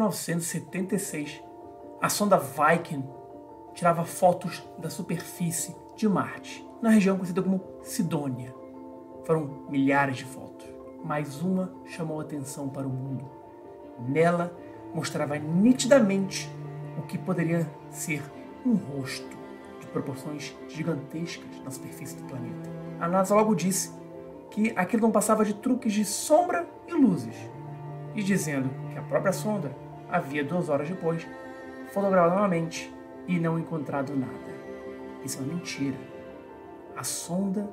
1976, a sonda Viking tirava fotos da superfície de Marte, na região conhecida como Sidônia. Foram milhares de fotos, mas uma chamou atenção para o mundo. Nela mostrava nitidamente o que poderia ser um rosto de proporções gigantescas na superfície do planeta. A NASA logo disse que aquilo não passava de truques de sombra e luzes, e dizendo que a própria sonda havia duas horas depois fotografado novamente e não encontrado nada. Isso é uma mentira. A sonda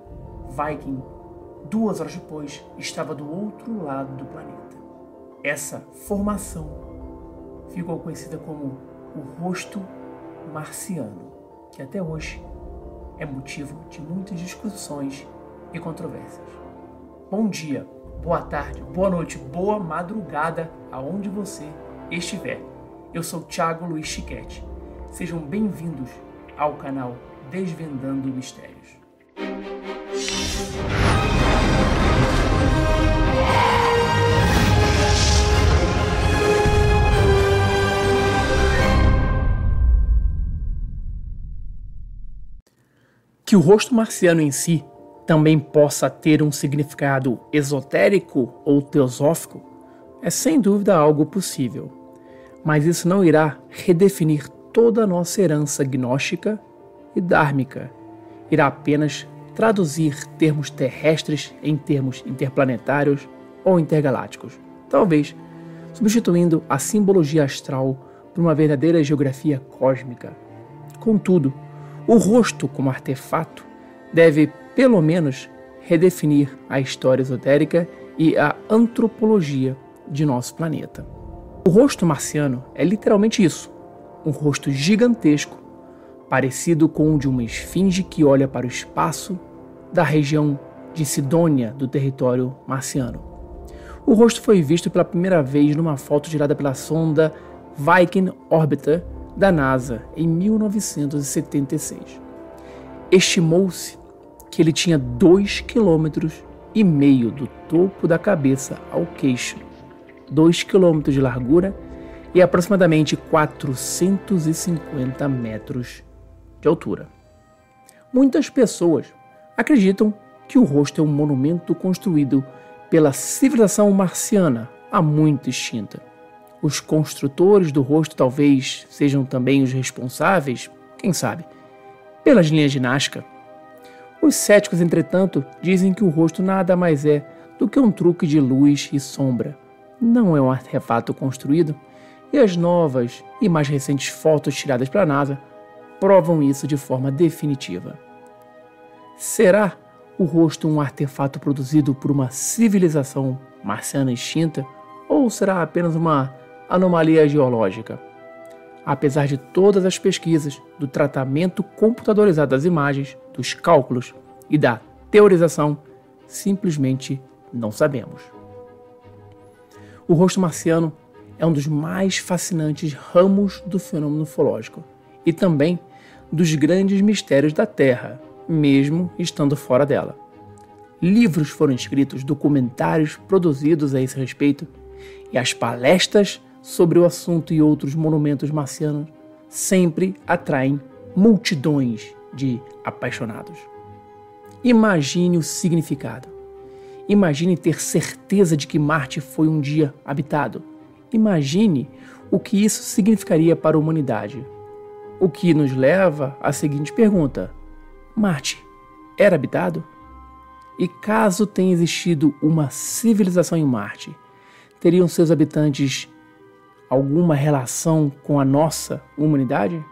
Viking, duas horas depois, estava do outro lado do planeta. Essa formação ficou conhecida como o rosto marciano, que até hoje é motivo de muitas discussões e controvérsias. Bom dia, boa tarde, boa noite, boa madrugada, aonde você estiver. Eu sou Thiago Luiz Chiquete. Sejam bem-vindos ao canal Desvendando Mistérios. Que o rosto marciano em si também possa ter um significado esotérico ou teosófico é sem dúvida algo possível, mas isso não irá redefinir toda a nossa herança gnóstica e dármica. Irá apenas traduzir termos terrestres em termos interplanetários ou intergalácticos, talvez substituindo a simbologia astral por uma verdadeira geografia cósmica. Contudo, o rosto, como artefato, deve, pelo menos, redefinir a história esotérica e a antropologia de nosso planeta. O rosto marciano é literalmente isso: um rosto gigantesco, parecido com o de uma esfinge que olha para o espaço da região de Sidônia do território marciano. O rosto foi visto pela primeira vez numa foto tirada pela sonda Viking Orbiter da NASA em 1976. Estimou-se que ele tinha 2,5 km do topo da cabeça ao queixo, 2 km de largura e aproximadamente 450 metros de altura. Muitas pessoas acreditam que o rosto é um monumento construído pela civilização marciana há muito extinta. Os construtores do rosto talvez sejam também os responsáveis, quem sabe, pelas linhas de Nazca. Os céticos, entretanto, dizem que o rosto nada mais é do que um truque de luz e sombra. Não é um artefato construído, e as novas e mais recentes fotos tiradas pela NASA provam isso de forma definitiva. Será o rosto um artefato produzido por uma civilização marciana extinta ou será apenas uma anomalia geológica. Apesar de todas as pesquisas, do tratamento computadorizado das imagens, dos cálculos e da teorização, simplesmente não sabemos. O rosto marciano é um dos mais fascinantes ramos do fenômeno ufológico e também dos grandes mistérios da Terra, mesmo estando fora dela. Livros foram escritos, documentários produzidos a esse respeito e as palestras sobre o assunto e outros monumentos marcianos sempre atraem multidões de apaixonados. Imagine o significado. Imagine ter certeza de que Marte foi um dia habitado. Imagine o que isso significaria para a humanidade. O que nos leva à seguinte pergunta: Marte era habitado? E caso tenha existido uma civilização em Marte, teriam seus habitantes alguma relação com a nossa humanidade?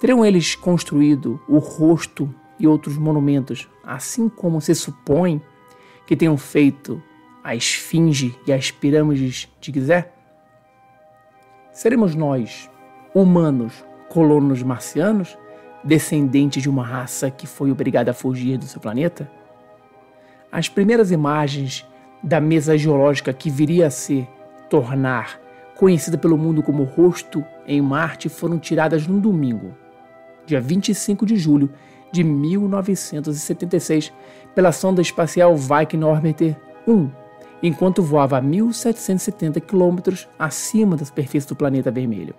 Teriam eles construído o rosto e outros monumentos, assim como se supõe que tenham feito a esfinge e as pirâmides de Gizé? Seremos nós, humanos, colonos marcianos, descendentes de uma raça que foi obrigada a fugir do seu planeta? As primeiras imagens da mesa geológica que viria a se tornar conhecida pelo mundo como Rosto em Marte, foram tiradas no domingo, dia 25 de julho de 1976, pela sonda espacial Viking Orbiter 1, enquanto voava a 1770 km acima da superfície do planeta vermelho.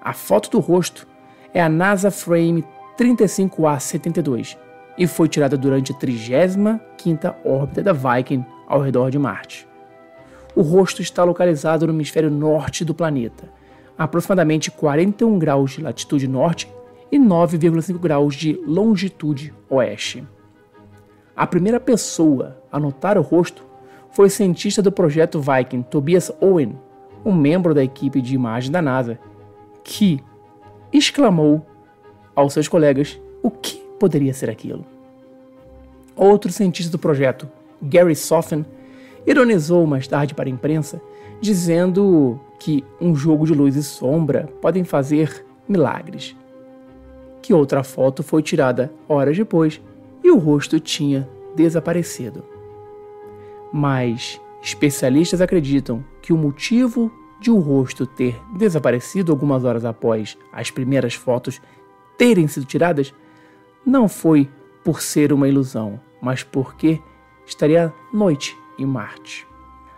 A foto do rosto é a NASA Frame 35A72 e foi tirada durante a 35ª órbita da Viking ao redor de Marte. O rosto está localizado no hemisfério norte do planeta, aproximadamente 41 graus de latitude norte e 9,5 graus de longitude oeste. A primeira pessoa a notar o rosto foi o cientista do projeto Viking, Tobias Owen, um membro da equipe de imagem da NASA, que exclamou aos seus colegas o que poderia ser aquilo. Outro cientista do projeto, Gary Soffen, ironizou mais tarde para a imprensa, dizendo que um jogo de luz e sombra podem fazer milagres. Que outra foto foi tirada horas depois e o rosto tinha desaparecido. Mas especialistas acreditam que o motivo de o rosto ter desaparecido algumas horas após as primeiras fotos terem sido tiradas não foi por ser uma ilusão, mas porque estaria noite em Marte.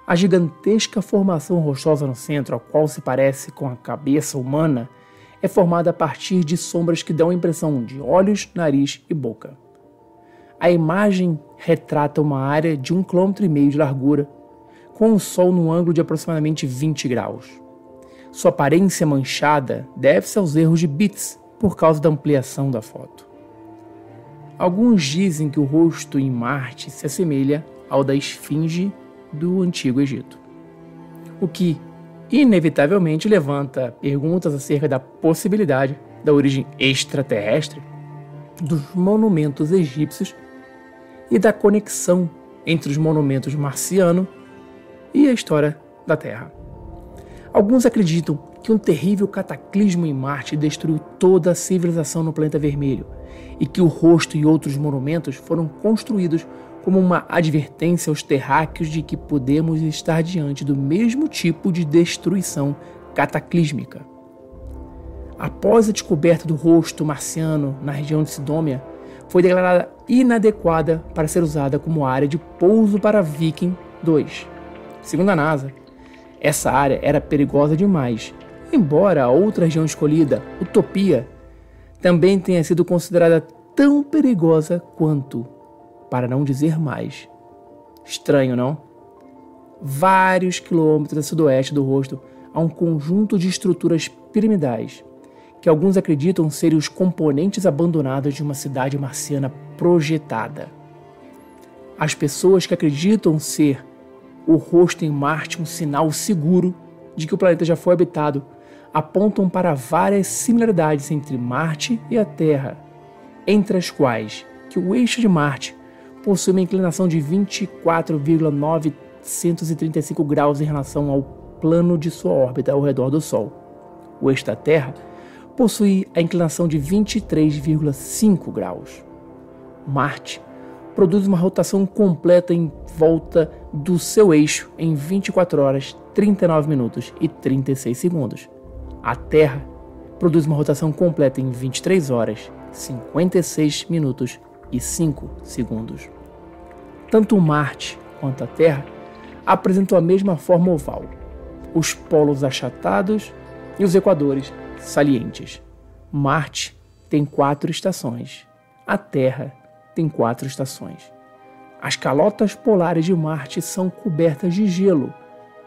A gigantesca formação rochosa no centro, a qual se parece com a cabeça humana, é formada a partir de sombras que dão a impressão de olhos, nariz e boca. A imagem retrata uma área de um quilômetro e meio de largura, com o Sol num ângulo de aproximadamente 20 graus. Sua aparência manchada deve-se aos erros de bits por causa da ampliação da foto. Alguns dizem que o rosto em Marte se assemelha ao da esfinge do Antigo Egito, o que inevitavelmente levanta perguntas acerca da possibilidade da origem extraterrestre dos monumentos egípcios e da conexão entre os monumentos marciano e a história da Terra. Alguns acreditam que um terrível cataclismo em Marte destruiu toda a civilização no planeta vermelho e que o rosto e outros monumentos foram construídos como uma advertência aos terráqueos de que podemos estar diante do mesmo tipo de destruição cataclísmica. Após a descoberta do rosto marciano na região de Sidômia, foi declarada inadequada para ser usada como área de pouso para Viking 2. Segundo a NASA, essa área era perigosa demais, embora a outra região escolhida, Utopia, também tenha sido considerada tão perigosa quanto, para não dizer mais. Estranho, não? Vários quilômetros a sudoeste do rosto há um conjunto de estruturas piramidais que alguns acreditam serem os componentes abandonados de uma cidade marciana projetada. As pessoas que acreditam ser o rosto em Marte um sinal seguro de que o planeta já foi habitado apontam para várias similaridades entre Marte e a Terra, entre as quais que o eixo de Marte possui uma inclinação de 24,935 graus em relação ao plano de sua órbita ao redor do Sol. O eixo da Terra possui a inclinação de 23,5 graus. Marte produz uma rotação completa em volta do seu eixo em 24 horas, 39 minutos e 36 segundos. A Terra produz uma rotação completa em 23 horas, 56 minutos e 5 segundos. Tanto Marte quanto a Terra apresentam a mesma forma oval, os polos achatados e os equadores salientes. Marte tem quatro estações. A Terra tem quatro estações. As calotas polares de Marte são cobertas de gelo.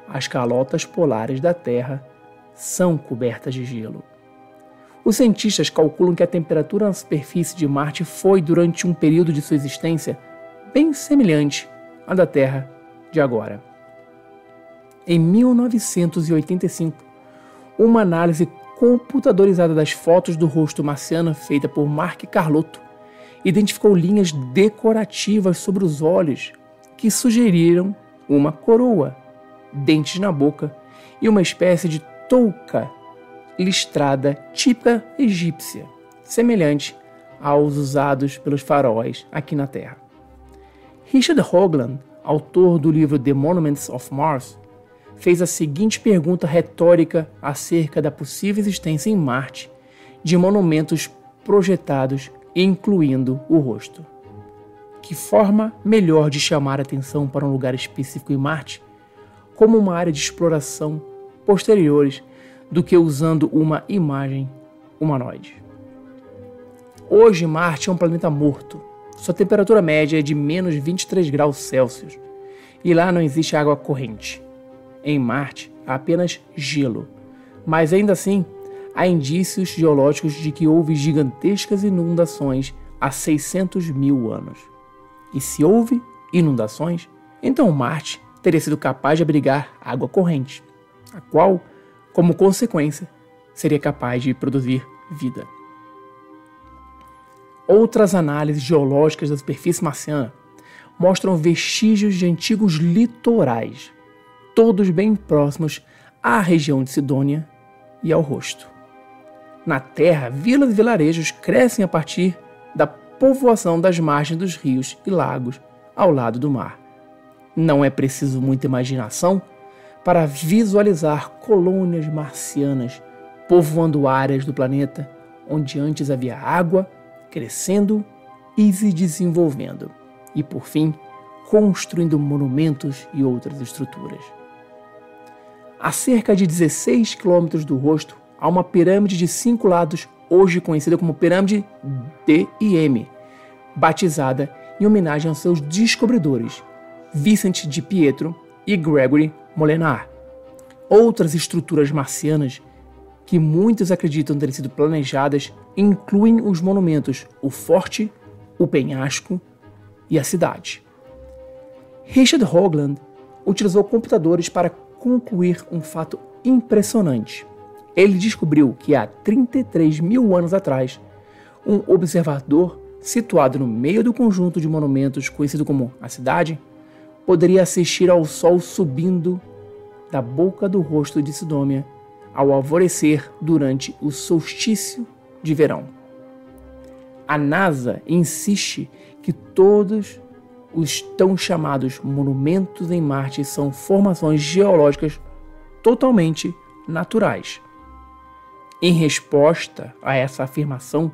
As calotas polares da Terra são cobertas de gelo. Os cientistas calculam que a temperatura na superfície de Marte foi, durante um período de sua existência, bem semelhante à da Terra de agora. Em 1985, uma análise computadorizada das fotos do rosto marciano feita por Mark Carlotto identificou linhas decorativas sobre os olhos que sugeriram uma coroa, dentes na boca e uma espécie de touca listrada típica egípcia, semelhante aos usados pelos faraós aqui na Terra. Richard Hoagland, autor do livro The Monuments of Mars, fez a seguinte pergunta retórica acerca da possível existência em Marte de monumentos projetados, incluindo o rosto: que forma melhor de chamar atenção para um lugar específico em Marte como uma área de exploração posteriores do que usando uma imagem humanoide. Hoje, Marte é um planeta morto. Sua temperatura média é de menos 23 graus Celsius e lá não existe água corrente. Em Marte, há apenas gelo, mas ainda assim há indícios geológicos de que houve gigantescas inundações há 600 mil anos. E se houve inundações, então Marte teria sido capaz de abrigar água corrente, a qual, como consequência, seria capaz de produzir vida. Outras análises geológicas da superfície marciana mostram vestígios de antigos litorais, todos bem próximos à região de Sidônia e ao rosto. Na Terra, vilas e vilarejos crescem a partir da povoação das margens dos rios e lagos ao lado do mar. Não é preciso muita imaginação para visualizar colônias marcianas povoando áreas do planeta onde antes havia água, crescendo e se desenvolvendo, e por fim, construindo monumentos e outras estruturas. A cerca de 16 quilômetros do rosto há uma pirâmide de cinco lados hoje conhecida como Pirâmide D e M, batizada em homenagem aos seus descobridores, Vicente de Pietro e Gregory Molenar. Outras estruturas marcianas que muitos acreditam terem sido planejadas incluem os monumentos o Forte, o Penhasco e a cidade. Richard Hoagland utilizou computadores para concluir um fato impressionante. Ele descobriu que há 33 mil anos atrás, um observador situado no meio do conjunto de monumentos conhecido como a cidade poderia assistir ao sol subindo da boca do rosto de Sidônia ao alvorecer durante o solstício de verão. A NASA insiste que todos os tão chamados monumentos em Marte são formações geológicas totalmente naturais. Em resposta a essa afirmação,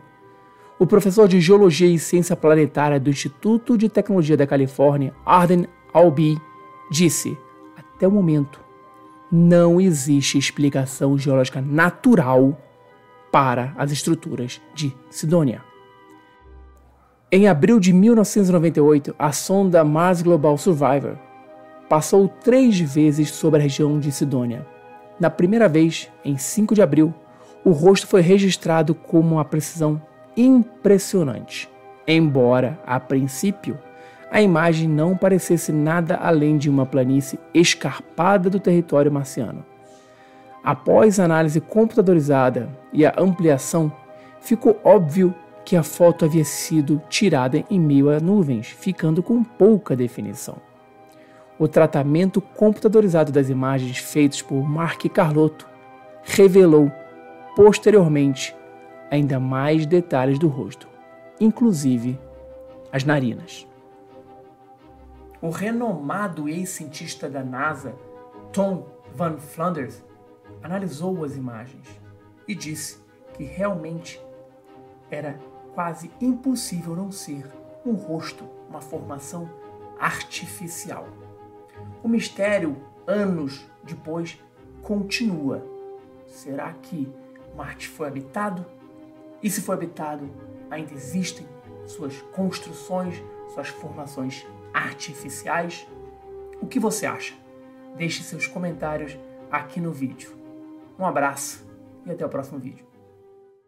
o professor de Geologia e Ciência Planetária do Instituto de Tecnologia da Califórnia, Arden Albee, disse: Até o momento, não existe explicação geológica natural para as estruturas de Sidônia. Em abril de 1998, a sonda Mars Global Survivor passou três vezes sobre a região de Sidônia. Na primeira vez, em 5 de abril, o rosto foi registrado com uma precisão impressionante, embora, a princípio, a imagem não parecesse nada além de uma planície escarpada do território marciano. Após a análise computadorizada e a ampliação, ficou óbvio que a foto havia sido tirada em meio a nuvens, ficando com pouca definição. O tratamento computadorizado das imagens feitos por Mark Carlotto revelou posteriormente ainda mais detalhes do rosto, inclusive as narinas. O renomado ex-cientista da NASA, Tom Van Flanders, analisou as imagens e disse que realmente era quase impossível não ser um rosto, uma formação artificial. O mistério, anos depois, continua. Será que Marte foi habitado? E se foi habitado, ainda existem suas construções, suas formações artificiais? O que você acha? Deixe seus comentários aqui no vídeo. Um abraço e até o próximo vídeo.